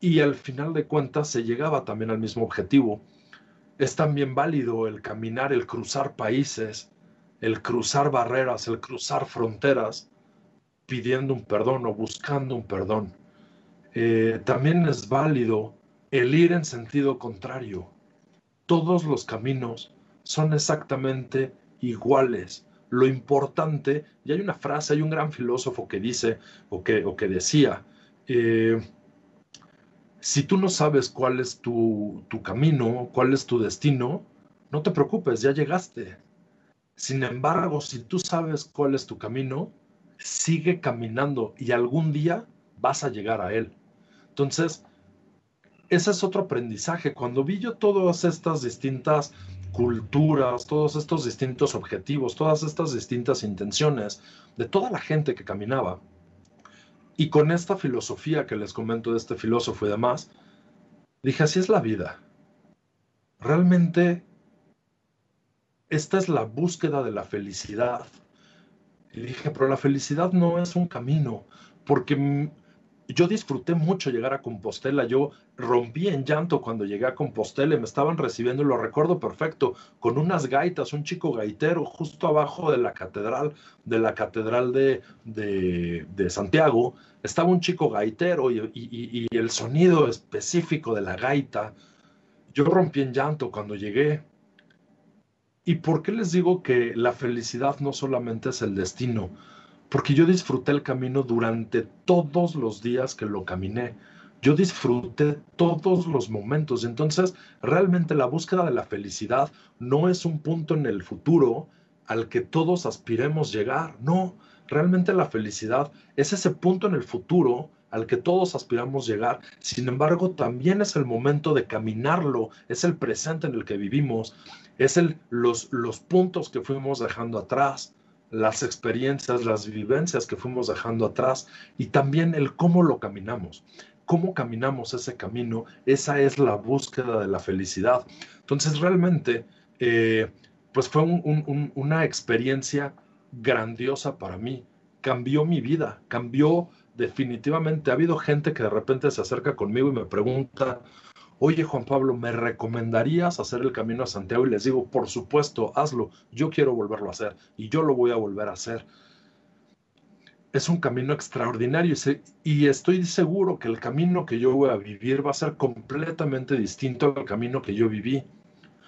A: Y al final de cuentas se llegaba también al mismo objetivo. Es también válido el caminar, el cruzar países, el cruzar barreras, el cruzar fronteras, pidiendo un perdón o buscando un perdón. Eh, también es válido el ir en sentido contrario, todos los caminos son exactamente iguales. Lo importante, y hay una frase, hay un gran filósofo que dice o que, o que decía, eh, Si tú no sabes cuál es tu, tu camino, cuál es tu destino, no te preocupes, ya llegaste. Sin embargo, si tú sabes cuál es tu camino, sigue caminando y algún día vas a llegar a él. Entonces, ese es otro aprendizaje. Cuando vi yo todas estas distintas culturas, todos estos distintos objetivos, todas estas distintas intenciones de toda la gente que caminaba, y con esta filosofía que les comento de este filósofo y demás, dije, así es la vida. Realmente, esta es la búsqueda de la felicidad. Y dije, pero la felicidad no es un camino, porque yo disfruté mucho llegar a Compostela. Yo rompí en llanto cuando llegué a Compostela y me estaban recibiendo, y lo recuerdo perfecto, con unas gaitas, un chico gaitero justo abajo de la catedral, de la catedral de, de, Santiago. Estaba un chico gaitero y, y el sonido específico de la gaita. Yo rompí en llanto cuando llegué. ¿Y por qué les digo que la felicidad no solamente es el destino? Porque yo disfruté el camino durante todos los días que lo caminé. Yo disfruté todos los momentos. Entonces, realmente la búsqueda de la felicidad no es un punto en el futuro al que todos aspiremos llegar. No, realmente la felicidad es ese punto en el futuro al que todos aspiramos llegar. Sin embargo, también es el momento de caminarlo, es el presente en el que vivimos, es el, los, los puntos que fuimos dejando atrás las experiencias, las vivencias que fuimos dejando atrás y también el cómo lo caminamos. Cómo caminamos ese camino, esa es la búsqueda de la felicidad. Entonces realmente, eh, pues fue una experiencia grandiosa para mí. Cambió mi vida, cambió definitivamente. Ha habido gente que de repente se acerca conmigo y me pregunta, oye Juan Pablo, ¿me recomendarías hacer el camino a Santiago? Y les digo, por supuesto, hazlo, yo quiero volverlo a hacer y yo lo voy a volver a hacer. Es un camino extraordinario y estoy seguro que el camino que yo voy a vivir va a ser completamente distinto al camino que yo viví.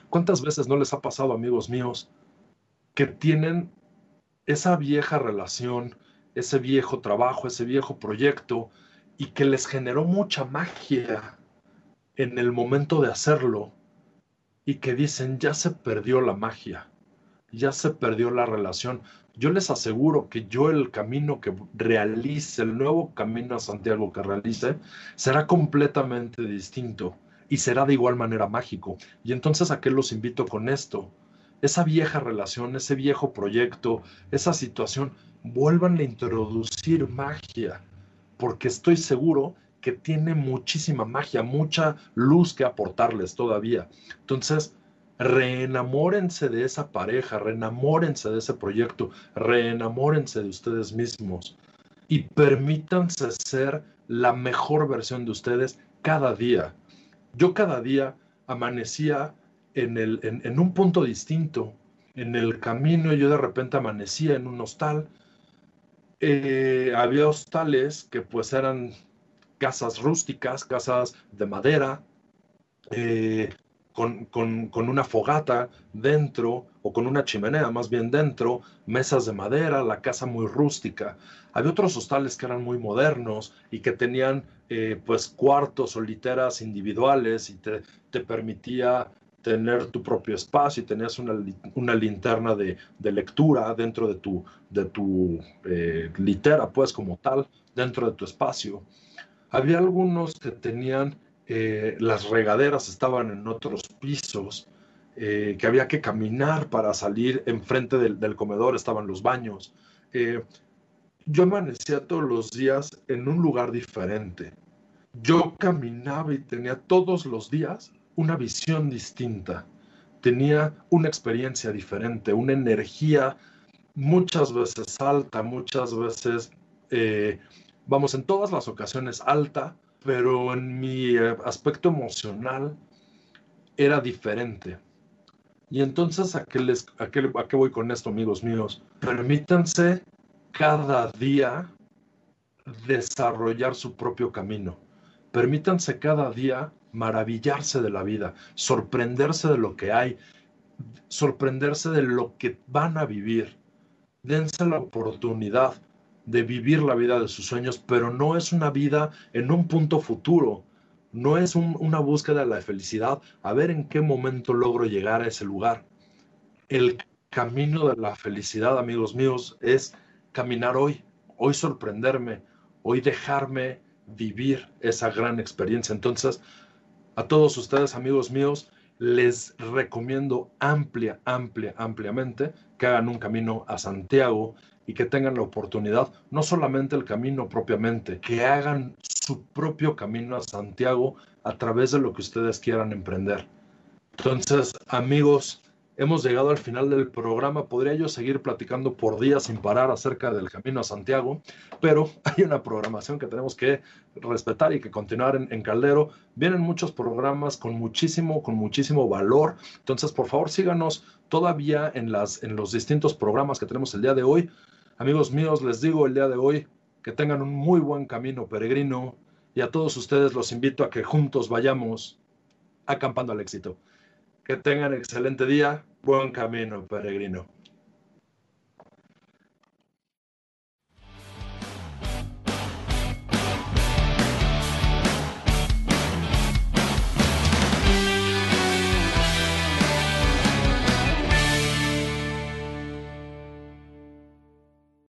A: ¿Cuántas veces no les ha pasado, amigos míos, que tienen esa vieja relación, ese viejo trabajo, ese viejo proyecto y que les generó mucha magia en el momento de hacerlo y que dicen, ya se perdió la magia, ya se perdió la relación. Yo les aseguro que yo el camino que realice, el nuevo camino a Santiago que realice, será completamente distinto y será de igual manera mágico. Y entonces a qué los invito con esto? Esa vieja relación, ese viejo proyecto, esa situación, vuelvan a introducir magia, porque estoy seguro que tiene muchísima magia, mucha luz que aportarles todavía. Entonces, reenamórense de esa pareja, reenamórense de ese proyecto, reenamórense de ustedes mismos y permítanse ser la mejor versión de ustedes cada día. Yo cada día amanecía en, el, en, un punto distinto. En el camino yo de repente amanecía en un hostal. Eh, había hostales que pues eran casas rústicas, casas de madera, eh, con, una fogata dentro o con una chimenea más bien dentro, mesas de madera, la casa muy rústica. Había otros hostales que eran muy modernos y que tenían eh, pues cuartos o literas individuales y te, permitía tener tu propio espacio y tenías una, linterna de, lectura dentro de tu, de tu eh, litera, pues como tal, dentro de tu espacio. Había algunos que tenían, eh, las regaderas estaban en otros pisos, eh, que había que caminar para salir enfrente del, comedor, estaban los baños. Eh, yo amanecía todos los días en un lugar diferente. Yo caminaba y tenía todos los días una visión distinta. Tenía una experiencia diferente, una energía muchas veces alta, muchas veces vamos, en todas las ocasiones alta, pero en mi eh, aspecto emocional era diferente. Y entonces, ¿a qué, les, a, qué, ¿a qué voy con esto, amigos míos? Permítanse cada día desarrollar su propio camino. Permítanse cada día maravillarse de la vida, sorprenderse de lo que hay, sorprenderse de lo que van a vivir. Dense la oportunidad de vivir la vida de sus sueños, pero no es una vida en un punto futuro. no es una búsqueda de la felicidad, a ver en qué momento logro llegar a ese lugar. El camino de la felicidad, amigos míos, es caminar hoy, hoy sorprenderme, hoy dejarme vivir esa gran experiencia. Entonces, a todos ustedes, amigos míos, les recomiendo amplia, amplia, ampliamente que hagan un camino a Santiago y que tengan la oportunidad, no solamente el camino propiamente, que hagan su propio camino a Santiago a través de lo que ustedes quieran emprender. Entonces, amigos, hemos llegado al final del programa. Podría yo seguir platicando por días sin parar acerca del camino a Santiago, pero (laughs) hay una programación que tenemos que respetar y que continuar en, Caldero. Vienen muchos programas con muchísimo, con muchísimo valor. Entonces, por favor, síganos todavía en, las, en los distintos programas que tenemos el día de hoy. Amigos míos, les digo el día de hoy, que tengan un muy buen camino peregrino y a todos ustedes los invito a que juntos vayamos acampando al éxito. Que tengan excelente día, buen camino peregrino.